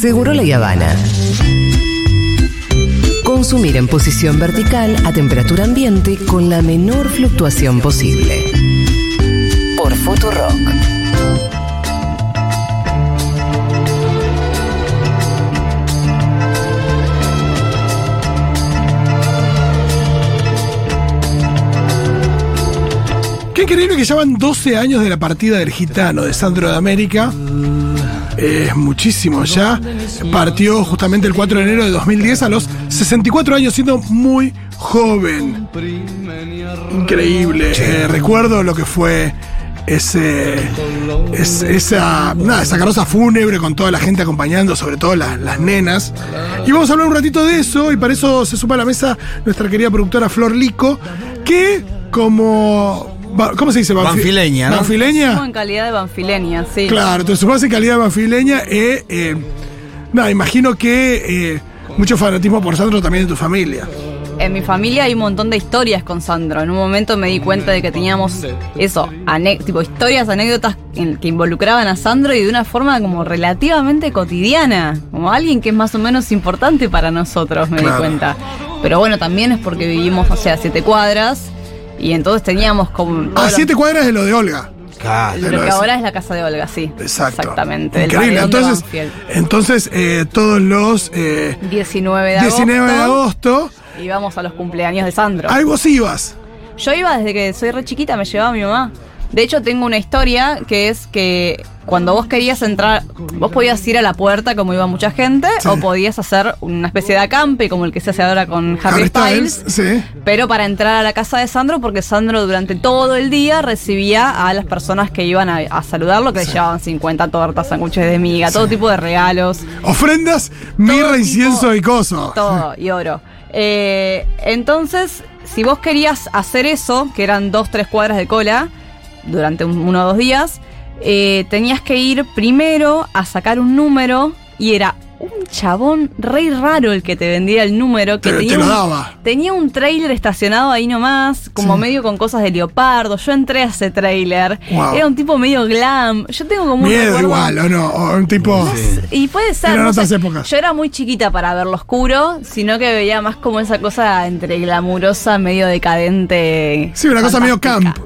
Seguro la Habana. Consumir en posición vertical a temperatura ambiente con la menor fluctuación posible. Por Futurock. Qué increíble que llevan 12 años de la partida del gitano de Sandro de América. Es muchísimo ya. Partió justamente el 4 de enero de 2010 a los 64 años, siendo muy joven. Increíble. Eh, recuerdo lo que fue ese, es- esa, nada, esa carroza fúnebre con toda la gente acompañando, sobre todo las, las nenas. Y vamos a hablar un ratito de eso, y para eso se suma a la mesa nuestra querida productora Flor Lico, que como... ¿Cómo se dice? Banfi- Banfileña, ¿no? ¿Banfileña? En calidad de banfilenia, sí. Claro, entonces sumas en calidad de banfileña, eh, eh, nada, imagino que eh, mucho fanatismo por Sandro también de tu familia. En mi familia hay un montón de historias con Sandro. En un momento me di cuenta de que teníamos eso, tipo historias, anécdotas en- que involucraban a Sandro y de una forma como relativamente cotidiana, como alguien que es más o menos importante para nosotros, me Claro. di cuenta. Pero bueno, también es porque vivimos, o sea, siete cuadras y entonces teníamos como... A los- siete cuadras de lo de Olga. Claro. Lo que ahora es la casa de Olga, sí. Exacto. Exactamente. Increíble. Entonces, entonces eh, todos los eh, 19 de agosto. 19 de agosto, Y vamos a los cumpleaños de Sandro. ahí vos ibas. Yo iba desde que soy re chiquita, me llevaba mi mamá. De hecho, tengo una historia que es que cuando vos querías entrar, vos podías ir a la puerta como iba mucha gente, Sí. o podías hacer una especie de acampe como el que se hace ahora con Harry, Styles. sí. Pero para entrar a la casa de Sandro, porque Sandro durante todo el día recibía a las personas que iban a, a saludarlo, que le llevaban 50 tortas, sándwiches de miga, todo tipo de regalos. Ofrendas, mirra, incienso y coso. Todo, y oro. Eh, entonces, si vos querías hacer eso, que eran dos, tres cuadras de cola, durante un- uno o dos días, eh, tenías que ir primero a sacar un número y era un chabón re raro el que te vendía el número, que Te- tenía, te lo un, daba. tenía un trailer estacionado ahí nomás, como Sí. medio con cosas de leopardo. Yo entré a ese trailer. Wow. Era un tipo medio glam. Yo tengo como un Miedo recuerdo- igual, ¿o no? O un tipo... y puede ser. Eran no otras sé. épocas. Yo era muy chiquita para verlo oscuro, sino que veía más como esa cosa entre glamurosa, medio decadente. Sí, una cosa medio camp.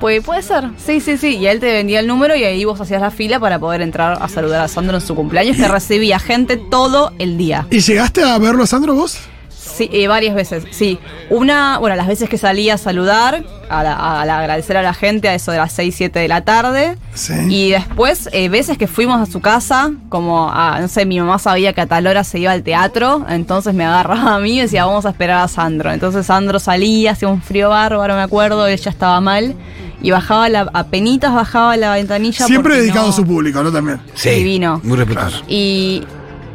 Pues puede ser, sí, sí, sí. Y él te vendía el número y ahí vos hacías la fila para poder entrar a saludar a Sandro en su cumpleaños, que recibía gente todo el día. ¿Y llegaste a verlo a Sandro vos? Sí, eh, varias veces, sí. Una, bueno, las veces que salía a saludar, a, la- a la- agradecer a la gente a eso de las 6, 7 de la tarde. Sí. Y después, eh, veces que fuimos a su casa, como, a, no sé, mi mamá sabía que a tal hora se iba al teatro, entonces me agarraba a mí y decía, vamos a esperar a Sandro. Entonces Sandro salía, hacía un frío bárbaro, me acuerdo, él ya estaba mal. Y bajaba la, apenitas bajaba la ventanilla. Siempre dedicado no- a su público, ¿no? También. Sí. Divino. Muy respetuoso. Y,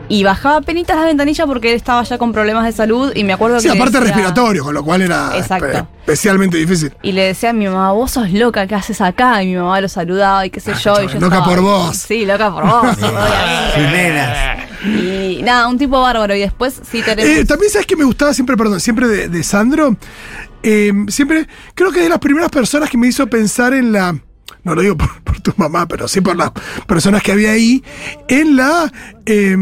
y bajaba penitas la ventanilla porque él estaba ya con problemas de salud y me acuerdo Sí, que... aparte decía- respiratorio, con lo cual era Exacto. espe- especialmente difícil. Y le decía a mi mamá, vos sos loca, ¿qué haces acá? Y mi mamá lo saludaba y qué sé yo. Y yo Ah, loca estaba- por vos. Sí, loca por vos. y nada, un tipo bárbaro. Y después sí tenemos... Eh, también sabes que me gustaba siempre, perdón, siempre de, de Sandro. Eh, siempre, creo que es de las primeras personas que me hizo pensar en la. No lo digo por, tu mamá, pero sí por las personas que había ahí. En la. eh,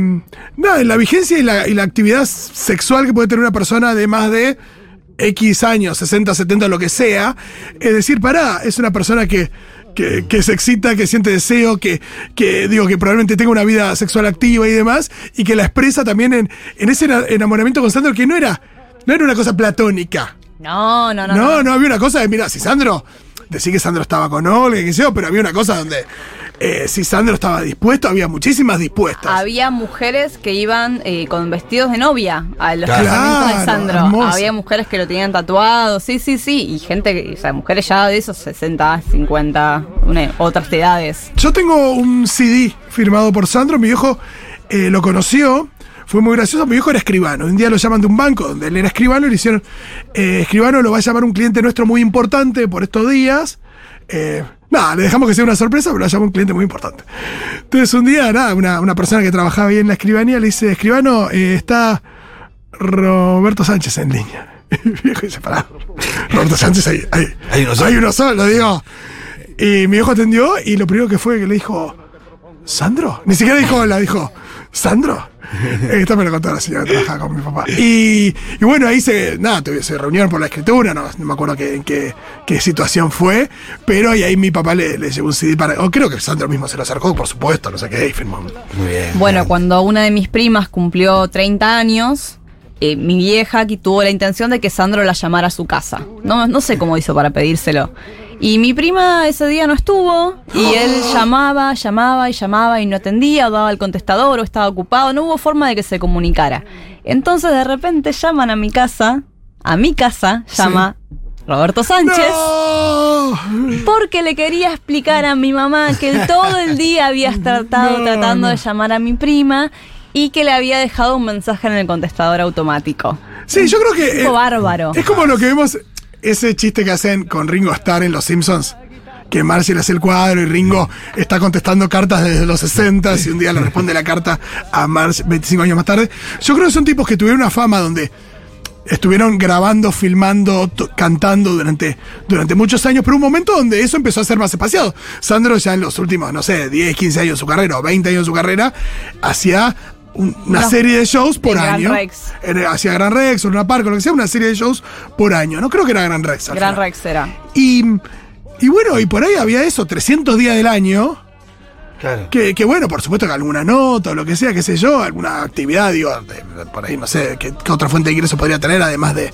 nada, en la vigencia y la, y la actividad sexual que puede tener una persona de más de X años, 60, 70, lo que sea. Es decir, pará, es una persona que. Que, se excita, que siente deseo, que, que digo que probablemente tenga una vida sexual activa y demás, y que la expresa también en, en ese ena- enamoramiento con Sandro, que no era, no era una cosa platónica. No, no, no. No, no. había una cosa de, mira, si Sandro, decía que Sandro estaba con Olga, que sé yo, pero había una cosa donde eh, si Sandro estaba dispuesto, había muchísimas dispuestas. Había mujeres que iban eh, con vestidos de novia a los Claro. casamientos de Sandro. Había mujeres que lo tenían tatuado, sí, sí, sí. Y gente, o sea, mujeres ya de esos 60, 50, una- otras edades. Yo tengo un CD firmado por Sandro, mi viejo eh, lo conoció, fue muy gracioso, mi viejo era escribano, un día lo llaman de un banco donde él era escribano y le hicieron, eh, escribano lo va a llamar un cliente nuestro muy importante por estos días. Eh, nada, le dejamos que sea una sorpresa, pero lo llama un cliente muy importante. Entonces un día, nada, una, una persona que trabajaba ahí en la escribanía le dice, escribano, eh, está Roberto Sánchez en línea. Y mi viejo dice, pará, Roberto Sánchez, hay, hay, Hay uno solo. hay uno solo, digo. Y mi viejo atendió y lo primero que fue que le dijo, ¿Sandro? Ni siquiera dijo hola, dijo, ¿Sandro? Esto me lo contó la señora que trabajaba con mi papá. Y, y bueno, ahí se, nada, se reunieron por la escritura, no, no me acuerdo qué, en qué, qué situación fue, pero y ahí mi papá le, le llevó un CD para, o creo que Sandro mismo se lo acercó, por supuesto, no sé qué, y firmó. Muy bien. Bueno, bien. cuando una de mis primas cumplió 30 años, eh, mi vieja aquí tuvo la intención de que Sandro la llamara a su casa. No, no sé cómo hizo para pedírselo. Y mi prima ese día no estuvo y él llamaba, llamaba y llamaba y no atendía, o daba el contestador o estaba ocupado, no hubo forma de que se comunicara. Entonces de repente llaman a mi casa, a mi casa, llama Roberto Sánchez. ¡No! Porque le quería explicar a mi mamá que él todo el día había estado No, tratando de llamar a mi prima y que le había dejado un mensaje en el contestador automático. Sí, yo creo que. Eh, bárbaro. Es como lo que vemos, ese chiste que hacen con Ringo Starr en Los Simpsons. Que Marcy le hace el cuadro y Ringo está contestando cartas desde los 60 y un día le responde la carta a Marcy 25 años más tarde. Yo creo que son tipos que tuvieron una fama donde estuvieron grabando, filmando, cantando durante, durante muchos años, pero un momento donde eso empezó a ser más espaciado. Sandro ya en los últimos, no sé, 10, 15 años de su carrera o 20 años de su carrera, hacía un- una No. serie de shows por En Gran año. Rex. Era- Hacía Gran Rex o Luna Park o lo que sea, una serie de shows por año. No creo que era Gran Rex. al Gran final. Rex era. Y, y bueno, y por ahí había eso, 300 días del año. Claro. Que, que bueno, por supuesto que alguna nota o lo que sea, qué sé yo, alguna actividad, digo, de- por ahí no sé qué, qué otra fuente de ingreso podría tener, además de,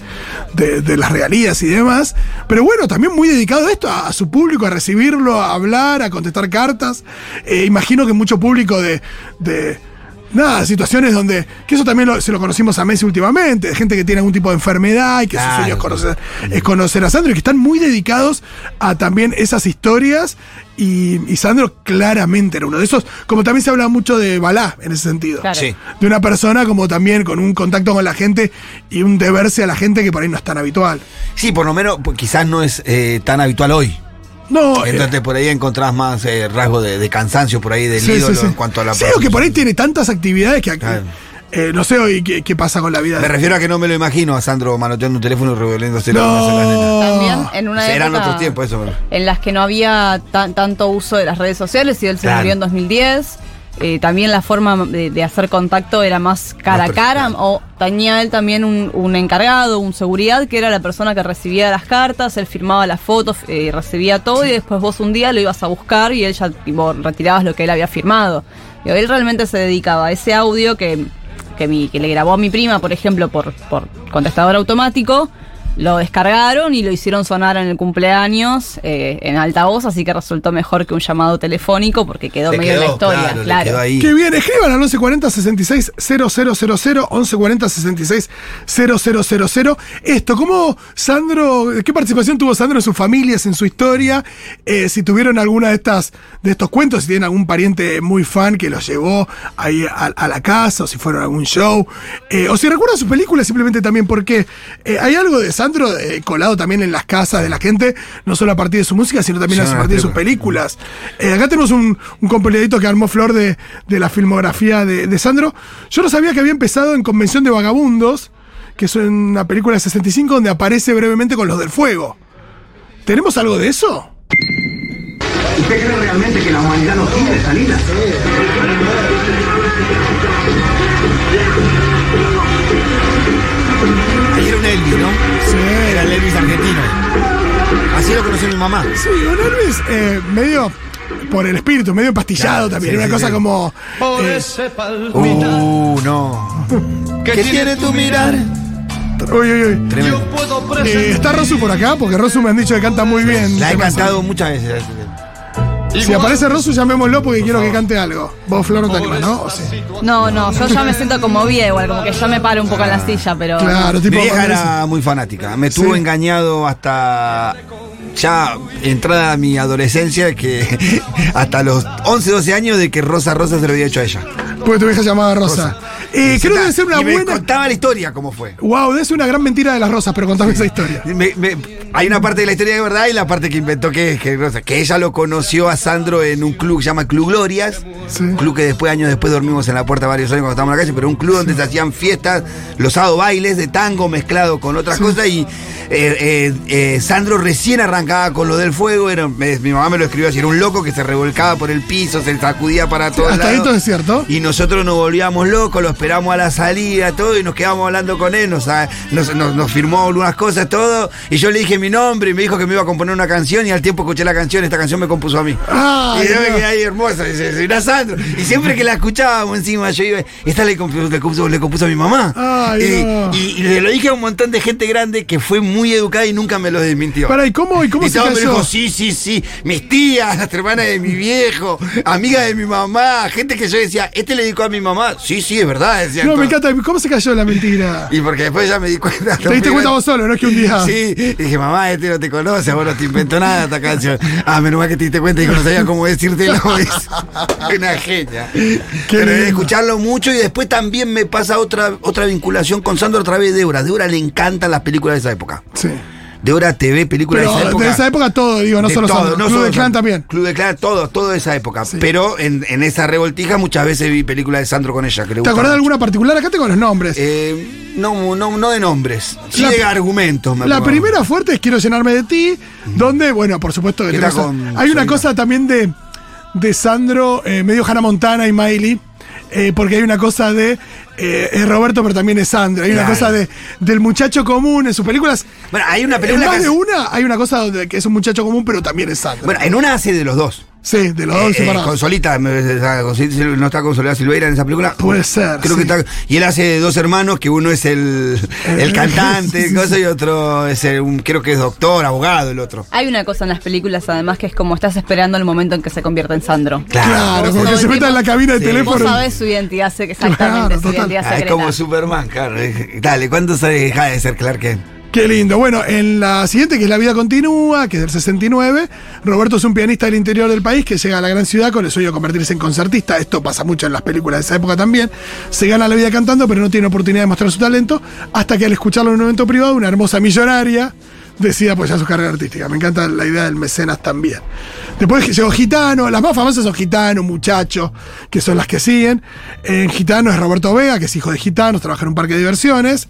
de- de las regalías y demás. Pero bueno, también muy dedicado a esto, a, a su público, a recibirlo, a hablar, a contestar cartas. Eh, imagino que mucho público de. de Nada, situaciones donde, que eso también lo- se lo conocimos a Messi últimamente, de gente que tiene algún tipo de enfermedad y que su sueño es conocer, es conocer a Sandro y que están muy dedicados a también esas historias y, y Sandro claramente era uno de esos, como también se habla mucho de Balá en ese sentido. Claro. Sí. De una persona como también con un contacto con la gente y un deberse a la gente que por ahí no es tan habitual. Sí, por lo menos pues, quizás no es eh, tan habitual hoy. No, eh, Entonces por ahí encontrás más eh, rasgo de, de cansancio por ahí del sí, ídolo sí. en cuanto a la Sí, o que por ahí tiene tantas actividades que aquí, Claro. eh, no sé hoy qué, qué pasa con la vida. Me de- refiero a que no me lo imagino a Sandro manoteando un teléfono y la nenas. No. También en una Eran época otros tiempos, eso. en las que no había tan- tanto uso de las redes sociales y él se Claro. murió en 2010. Eh, también la forma de, de hacer contacto era más cara a cara o tenía él también un, un encargado, un seguridad que era la persona que recibía las cartas, él firmaba las fotos, eh, recibía todo y después vos un día lo ibas a buscar y él ya tipo, retirabas lo que él había firmado. Y él realmente se dedicaba a ese audio que, que, mi- que le grabó a mi prima, por ejemplo, por, por contestador automático. Lo descargaron y lo hicieron sonar en el cumpleaños eh, en altavoz, así que resultó mejor que un llamado telefónico porque quedó Le medio en la historia. claro, Claro, ahí. Qué bien, escriban al 1140 66 000, 1140 66 000. Esto, ¿cómo Sandro, qué participación tuvo Sandro en sus familias, en su historia? Eh, si tuvieron alguna de estas, de estos cuentos, si tienen algún pariente muy fan que los llevó ahí a, a la casa, o si fueron a algún show, eh, o si recuerdan sus películas, simplemente también porque eh, hay algo de Sandro eh, colado también en las casas de la gente, no solo a partir de su música, sino también Sí, a partir de sus películas. Eh, acá tenemos un, un compiladito que armó Flor de, de la filmografía de, de Sandro. Yo no sabía que había empezado en Convención de Vagabundos, que es una película de 65 donde aparece brevemente con los del fuego. ¿Tenemos algo de eso? ¿Usted cree realmente que la humanidad no tiene salida? Ahí era un Elvis, ¿no? Sí. Era el Elvis argentino. Así lo conoció mi mamá. Sí, un Elvis eh, medio por el espíritu, medio empastillado Claro, también. sí, una sí, cosa sí. como. Por eh, ese palmito Uh, no. ¿Qué tiene tu mirar? uy, uy, uy. yo Tremendo. puedo Eh, presentar. ¿Está Rosu por acá? Porque Rosu me han dicho que canta muy bien. La he cantado muchas veces. Si aparece Rosu, llamémoslo porque quiero que cante algo. Vos, Flor, no te animás, ¿no? ¿O sí? No, no, yo ya me siento conmovida igual, como que ya me paro un poco en la silla, pero... Claro, Mi tipo. vieja cuando era muy fanática. Me tuvo Sí. engañado hasta ya entrada a mi adolescencia, que hasta los 11, 12 años de que Rosa Rosa se lo había hecho a ella. Porque tu vieja llamada Rosa. Eh, creo que debe ser una y me buena. contaba la historia cómo fue. Wow, debe ser una gran mentira de las rosas, pero contame esa historia. Me- me- hay una parte de la historia de verdad y la parte que inventó que, sé, que ella lo conoció a Sandro en un club que se llama Club Glorias. Sí. Un club que después, años después, dormimos en la puerta varios años cuando estábamos en la calle, pero un club donde se hacían fiestas, los sábados bailes de tango mezclado con otras cosas y eh, eh, eh, Sandro recién arrancaba con lo del fuego, era, me- mi mamá me lo escribió así, era un loco que se revolcaba por el piso, se sacudía para todos Hasta lados. todo es cierto. Y nosotros nos volvíamos locos, lo esperamos a la salida, todo, y nos quedamos hablando con él, nos, nos, nos- nos firmó algunas cosas, todo. Y yo le dije mi nombre y me dijo que me iba a componer una canción, y al tiempo escuché la canción, esta canción me compuso a mí. Ay, y yo me quedé ahí hermosa, y dice, "Era Sandro. Y siempre que la escuchábamos encima, yo iba, esta le compuso, le compuso, le compuso a mi mamá. Ay, y, no. y- y le lo dije a un montón de gente grande que fue muy educada y nunca me lo desmintió. Pará, ¿y cómo, y cómo Y se todo me cayó? dijo, sí, sí, sí, mis tías, las hermanas de mi viejo, amigas de mi mamá, gente que yo decía, este le dedicó a mi mamá. Sí, sí, es verdad. decían No, me encanta. ¿Cómo se cayó la mentira? Y porque después ya me di cuenta. Te diste cuenta vos solo, no es que un día. Sí, dije, mamá, este no te conoce, vos no te inventó nada esta canción. Ah, menos mal que te diste cuenta y que no sabía cómo decírtelo. Es una genia. Pero de lindo. escucharlo mucho y después también me pasa otra, otra vinculación con Sandro a través de Débora. Débora le encantan las películas de esa época. Sí. Débora TV, películas Pero de esa época. de esa época todo, digo, no De solo todo, Sandro. no Club solo de Clan Sandro. también. Club de Clan, todo, todo de esa época. Sí. Pero en, en esa revoltija muchas veces vi películas de Sandro con ella. Que le ¿Te acordás de alguna particular? Acá tengo los nombres. Eh, no, no, no de nombres, sí La- de argumentos. me La acuerdo. primera fuerte es Quiero llenarme de ti, donde, bueno, por supuesto, que tenemos- con hay una cosa también de, de Sandro, eh, medio Hannah Montana y Miley, eh, porque hay una cosa de eh, es Roberto, pero también es Sandro. Hay una cosa de, del muchacho común en sus películas. Bueno, hay una En película más que de hace- una hay una cosa donde que es un muchacho común, pero también es Sandro. Bueno, en una hace de los dos. Sí, de los dos Eh, eh, separados. con Solita, me- con Sol- no está con Soledad Silveira en esa película. Puede ser, Creo sí. que está. Y él hace dos hermanos, que uno es el, el cantante, sí, sí, cosa, sí. y otro es el- un, creo que es doctor, abogado, el otro. Hay una cosa en las películas, además, que es como estás esperando el momento en que se convierte en Sandro. Claro, Vos como que se meta en la cabina de Sí. teléfono. Vos sabés su identidad, exactamente Claro, su total. identidad Ah, es como Superman, claro. eh, Dale, ¿cuándo se deja de ser Clark Kent? Qué lindo. Bueno, en la siguiente, que es La Vida Continúa, que es del 69, Roberto es un pianista del interior del país que llega a la gran ciudad con el sueño de convertirse en concertista. Esto pasa mucho en las películas de esa época también. Se gana la vida cantando, pero no tiene oportunidad de mostrar su talento, hasta que al escucharlo en un evento privado, una hermosa millonaria decide apoyar su carrera artística. Me encanta la idea del mecenas también. Después llegó Gitano, las más famosas son Gitano, Muchacho, que son las que siguen. En Gitano es Roberto Vega, que es hijo de Gitanos, trabaja en un parque de diversiones.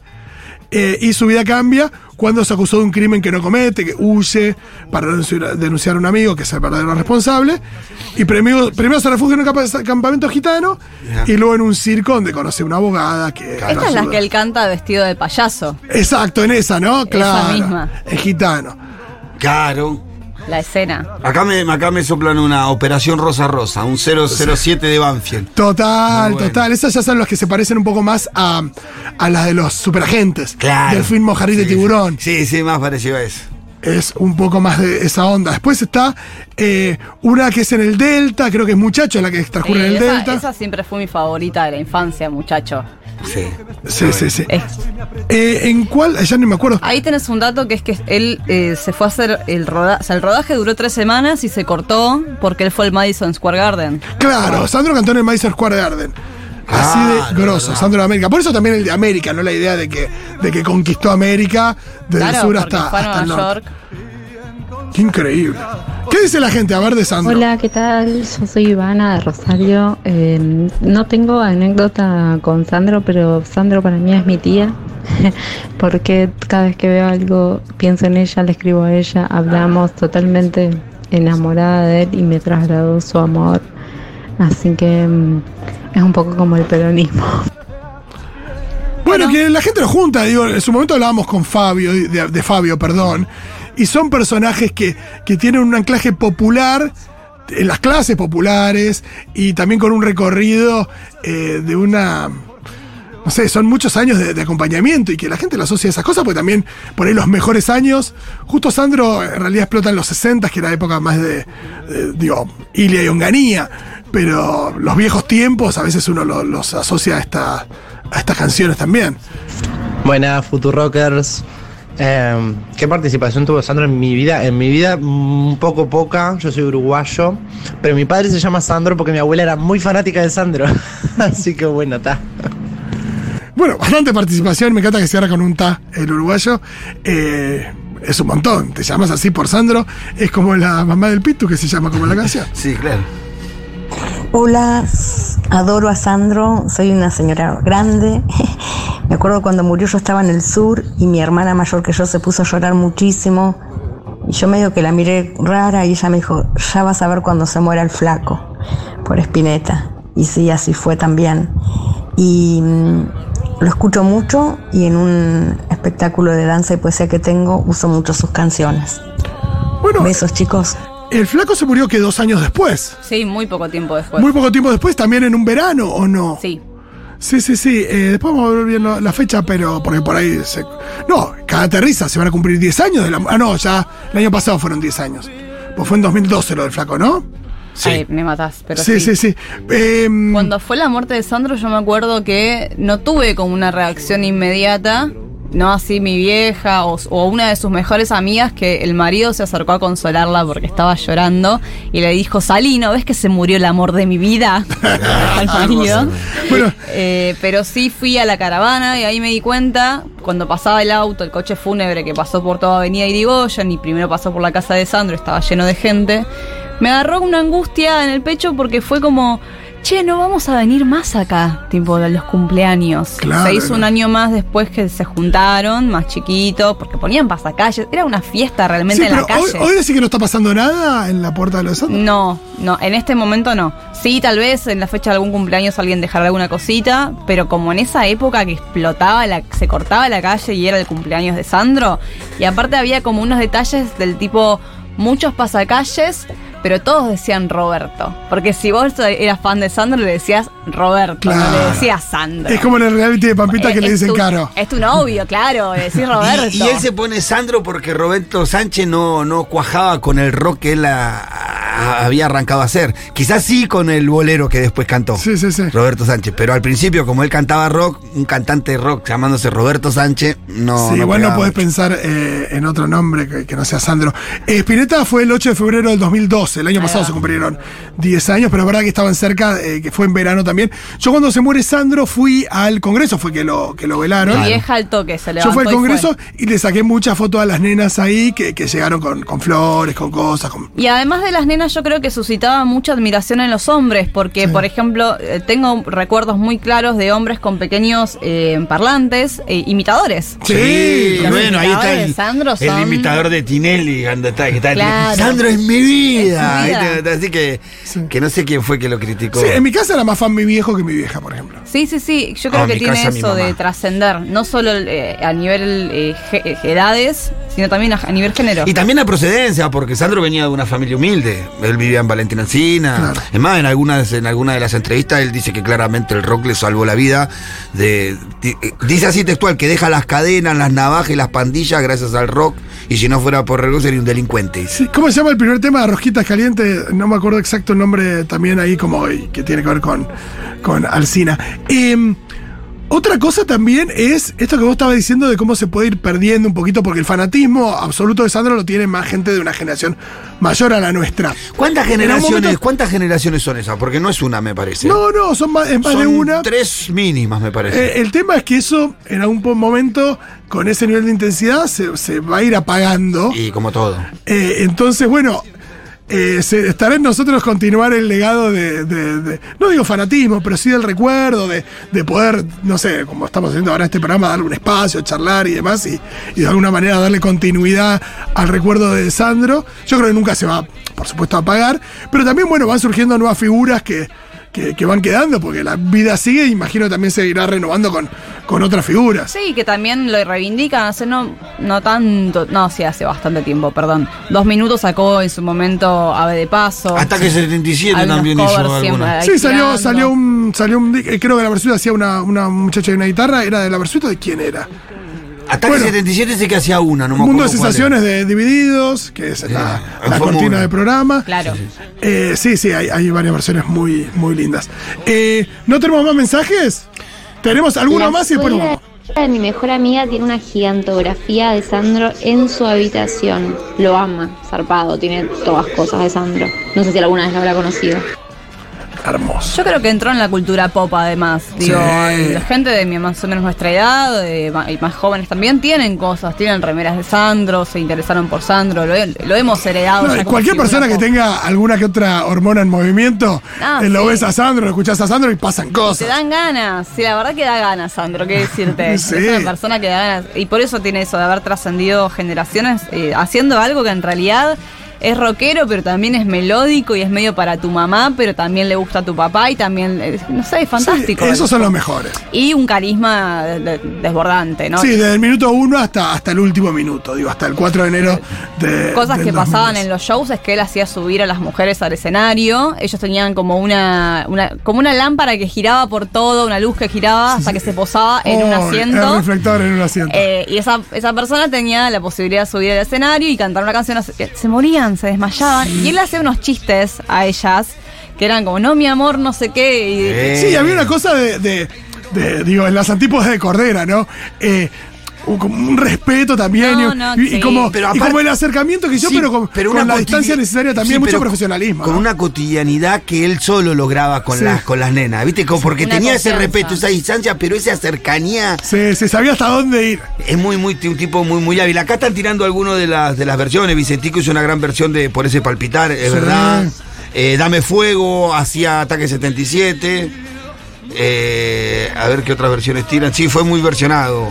Eh, y su vida cambia cuando se acusó de un crimen que no comete, que huye para denunciar, a un amigo que es el verdadero responsable. Y primero, primero se refugia en un campa- campamento gitano y luego en un circo donde conoce a una abogada que. Esta es la que él canta vestido de payaso, Exacto, en esa, ¿no? Claro. misma. Es gitano. Claro. La escena. Acá me, acá me soplan una Operación Rosa Rosa, un 007 de Banfield. Total, bueno. total. Esas ya son las que se parecen un poco más a, a las de los superagentes. Claro. Del film Mojarrí de Sí, Tiburón. Sí, sí, más parecido a eso. es un poco más de esa onda. Después está eh, una que es en el Delta, creo que es Muchacho la que transcurre Sí, en el esa, Delta. esa siempre fue mi favorita de la infancia, muchacho. Sí. Sí, sí, sí. Es- Eh, ¿En cuál? Ya ni me acuerdo. Ahí tenés un dato que es que él eh, se fue a hacer el rodaje. O sea, el rodaje duró tres semanas y se cortó porque él fue al Madison Square Garden. Claro, Sandro cantó en el Madison Square Garden. Así Ah, de no, grosso, no. Sandro de América. Por eso también el de América, no la idea de que, de que conquistó América desde el sur hasta, hasta el Nueva norte. York. Qué increíble. ¿Qué dice la gente? A ver de Sandro. Hola, ¿qué tal? Yo soy Ivana de Rosario. Eh, no tengo anécdota con Sandro, pero Sandro para mí es mi tía. Porque cada vez que veo algo pienso en ella, le escribo a ella, hablamos totalmente enamorada de él y me trasladó su amor. Así que mm, es un poco como el peronismo. Bueno, que la gente lo junta, digo, en su momento hablábamos con Fabio, de, de Fabio, perdón, y son personajes que, que tienen un anclaje popular en las clases populares y también con un recorrido eh, de una... No sé, son muchos años de, acompañamiento y que la gente lo asocia a esas cosas, porque también por ahí los mejores años, justo Sandro en realidad explota en los 60, que era época más de, de, digo, Ilia y Onganía, pero los viejos tiempos a veces uno lo- los asocia a, a estas canciones también. Buenas, Futurockers. Eh, ¿Qué participación tuvo Sandro en mi vida? En mi vida, un poco poca. Yo soy uruguayo. Pero mi padre se llama Sandro porque mi abuela era muy fanática de Sandro. Así que bueno, está. Bueno, bastante participación, me encanta que cierra con un ta el uruguayo. Eh, es un montón. Te llamas así por Sandro, es como la mamá del Pitu que se llama como la canción. Sí, claro. Hola, adoro a Sandro, soy una señora grande. Me acuerdo cuando murió yo estaba en el sur y mi hermana mayor que yo se puso a llorar muchísimo. Y yo medio que la miré rara y ella me dijo, ya vas a ver cuando se muera el flaco, por Espineta. Y sí, así fue también. Y mm, lo escucho mucho y en un espectáculo de danza y poesía que tengo uso mucho sus canciones. Bueno, Besos chicos. El flaco se murió que dos años después. Sí, muy poco tiempo después. Muy poco tiempo después, también en un verano, ¿o no? Sí. Sí, sí, sí. Eh, después vamos a ver bien la, la fecha, pero porque por ahí se. No, cada aterriza se van a cumplir 10 años de la. Ah, no, ya el año pasado fueron 10 años. Pues fue en 2012 lo del flaco, ¿no? Sí. Ay, me matás, pero sí, sí, sí. Em, Cuando fue la muerte de Sandro, yo me acuerdo que no tuve como una reacción inmediata. No así mi vieja o, o una de sus mejores amigas que el marido se acercó a consolarla porque estaba llorando y le dijo, Salí, ¿no ves que se murió el amor de mi vida? al marido. Bueno. Eh, pero sí fui a la caravana y ahí me di cuenta, cuando pasaba el auto, el coche fúnebre que pasó por toda Avenida Irigoyen y primero pasó por la casa de Sandro, estaba lleno de gente, me agarró una angustia en el pecho porque fue como, che, no vamos a venir más acá, tipo de los cumpleaños. Claro, se hizo un año más después que se juntaron, más chiquitos, porque ponían pasacalles, era una fiesta realmente sí, en la pero hoy, calle. hoy decís que no está pasando nada en la puerta de los Sandro. No, no, en este momento no. Sí, tal vez en la fecha de algún cumpleaños alguien dejara alguna cosita, pero como en esa época que explotaba, la, se cortaba la calle y era el cumpleaños de Sandro, y aparte había como unos detalles del tipo muchos pasacalles, pero todos decían Roberto. Porque si vos eras fan de Sandro, le decías Roberto, no le decías Sandro. Es como en el reality de Pampita Eh, que le es dicen tu- caro. Es tu novio, claro, le decís Roberto. Y, y él se pone Sandro porque Roberto Sánchez no, no cuajaba con el rock que él a- a- había arrancado a hacer. Quizás sí con el bolero que después cantó. Sí, sí, sí. Roberto Sánchez, pero al principio, como él cantaba rock, un cantante de rock llamándose Roberto Sánchez, no. sí, no igual no podés mucho. pensar eh, en otro nombre que, que no sea Sandro. Eh, Spinetta fue el 8 de febrero del 2012. El año pasado se cumplieron 10 años, pero es verdad que estaban cerca, eh, que fue en verano también. Yo cuando se muere Sandro fui al Congreso, fue que lo, que lo velaron. Mi vieja al toque se Yo levantó fui al y. Congreso y, le saqué muchas fotos a las nenas ahí que, que llegaron con, con flores, con cosas. Con... Y además de las nenas, yo creo que suscitaba mucha admiración en los hombres, porque, por ejemplo, eh, tengo recuerdos muy claros de hombres con pequeños eh, parlantes, eh, imitadores. Sí, Los bueno, ahí está el, Sandro el imitador de Tinelli, anda, está- que está Claro. Sandro es mi vida. Es vida. Está, Así que, que no sé quién fue que lo criticó. Sí, en mi casa era más fan mi viejo que mi vieja, por ejemplo. Sí, sí, sí. Yo Ah, creo en que mi tiene casa, mi eso de trascender, no solo eh, a nivel eh, eh, edades, sino también a, a nivel género. Y también la procedencia, porque Sandro venía de una familia humilde. Él vivía en Valentina Encina. Claro. Es más, en algunas, en alguna de las entrevistas él dice que claramente el rock le salvó la vida. De, eh, dice así textual, que deja las cadenas, las navajas y las pandillas gracias al rock. Y si no fuera por el rock sería un delincuente. Sí, ¿Cómo se llama el primer tema de Rosquitas Calientes? No me acuerdo exacto el nombre también ahí, como eh, que tiene que ver con, con Alcina. Em, otra cosa también es esto que vos estabas diciendo de cómo se puede ir perdiendo un poquito, porque el fanatismo absoluto de Sandro lo tiene más gente de una generación mayor a la nuestra. ¿Cuántas generaciones, momento- cuántas generaciones son esas? Porque no es una, me parece. No, no, son más, es más son de una. tres mínimas, me parece. Eh, el tema es que eso, en algún momento, con ese nivel de intensidad, se, se va a ir apagando. y como todo. Eh, entonces, bueno, eh, estará en nosotros continuar el legado de, no digo fanatismo, pero sí del recuerdo, de, de poder, no sé, como estamos haciendo ahora este programa, darle un espacio, charlar y demás, y, y de alguna manera darle continuidad al recuerdo de Sandro. Yo creo que nunca se va, por supuesto, a apagar, pero también, bueno, van surgiendo nuevas figuras que... Que, que van quedando, porque la vida sigue, y imagino también se irá renovando con, con otras figuras. Sí, que también lo reivindican, hace no, no tanto, no, sí, hace bastante tiempo, perdón. Dos minutos sacó en su momento Ave de Paso. Ataque 77 Algunos también hizo siempre Sí, salió, salió un. Salió un creo que la versión hacía una, una muchacha de una guitarra. ¿Era de la versión de quién era? Ataque Bueno. 77 sé que hacía una, no me Mundo de sensaciones de Divididos, que es la, Sí, cortina de programa. Claro. Eh, sí, sí, hay, hay varias versiones muy, muy lindas. Eh, ¿No tenemos más mensajes? Tenemos alguno La más y después de mi mejor amiga tiene una gigantografía de Sandro en su habitación. Lo ama, zarpado, tiene todas cosas de Sandro. No sé si alguna vez lo habrá conocido. Hermoso. Yo creo que entró en la cultura pop además. Digo, Sí. la gente de mi- más o menos nuestra edad de y más jóvenes también tienen cosas, tienen remeras de Sandro, se interesaron por Sandro, lo, he- lo hemos heredado. No, cualquier persona que tenga alguna que otra hormona en movimiento, Ah, eh, lo sí. ves a Sandro, lo escuchás a Sandro y pasan Te cosas. dan ganas, sí, la verdad que da ganas, Sandro, qué decirte. Sí. Es una persona que da ganas. Y por eso tiene eso de haber trascendido generaciones eh, haciendo algo que en realidad es rockero, pero también es melódico y es medio para tu mamá, pero también le gusta a tu papá y también, eh, no sé, es fantástico. Sí, esos son los mejores. Y un carisma de- de- desbordante, ¿no? Sí, desde el minuto uno hasta, hasta el último minuto, digo, hasta el 4 de enero de. Cosas que pasaban 2010. en los shows es que él hacía subir a las mujeres al escenario. Ellos tenían como una, una- como una lámpara que giraba por todo, una luz que giraba hasta que se posaba en un Oh, asiento. El reflector en un asiento. Eh, y esa, esa persona tenía la posibilidad de subir al escenario y cantar una canción. Se, se morían, se desmayaban. Y él hacía unos chistes a ellas que eran como, no, mi amor, no sé qué. y-. Sí, había una cosa de, de- de, digo, en las antípodas de Cordera, ¿no? Eh, un, como un respeto también No, y, no, y- y sí. como, Pero y como el acercamiento que hizo, Sí, pero con, con una la distancia necesaria también, Sí, mucho pero profesionalismo. Con ¿no? una cotidianidad que él solo lograba con, Sí. las, con las nenas, ¿viste? Como porque Una tenía ese respeto, esa distancia, pero esa cercanía Se, se sabía hasta dónde ir. es muy, muy, un tipo muy, muy hábil. Acá están tirando algunas de las, de las versiones. Vicentico hizo una gran versión de Por ese palpitar, es Sí. verdad. Eh, Dame fuego, hacía Ataque 77. Eh, a ver qué otras versiones tiran. Sí, fue muy versionado.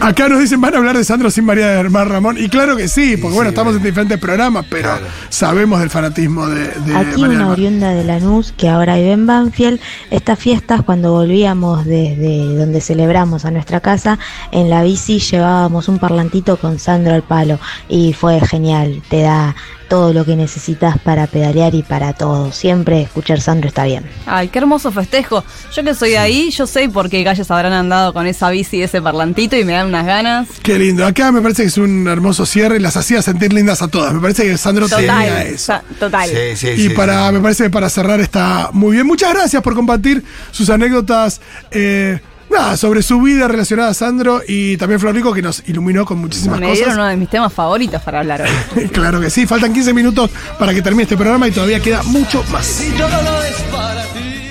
Acá nos dicen, van a hablar de Sandro sin María de Hermán Ramón. Y claro que sí, porque bueno, sí, estamos bueno. en diferentes programas, pero Claro. sabemos del fanatismo de, de Aquí María una oriunda de Lanús que ahora vive en Banfield. Estas fiestas, cuando volvíamos desde donde celebramos a nuestra casa, en la bici llevábamos un parlantito con Sandro al palo y fue genial. Te da todo lo que necesitas para pedalear y para todo. Siempre escuchar Sandro está bien. Ay, qué hermoso festejo. Yo que soy de ahí, yo sé por qué calles habrán andado con esa bici y ese parlantito y me dan unas ganas. Qué lindo. Acá me parece que es un hermoso cierre y las hacía sentir lindas a todas. Me parece que Sandro tenía Total. eso. sa- Total. Sí, sí, Y sí, para, sí. me parece que para cerrar está muy bien. Muchas gracias por compartir sus anécdotas eh, nada, sobre su vida relacionada a Sandro y también Florico que nos iluminó con muchísimas Me cosas. uno de mis temas favoritos para hablar hoy. claro que sí, faltan 15 minutos para que termine este programa y todavía queda mucho más. Si todo es para ti.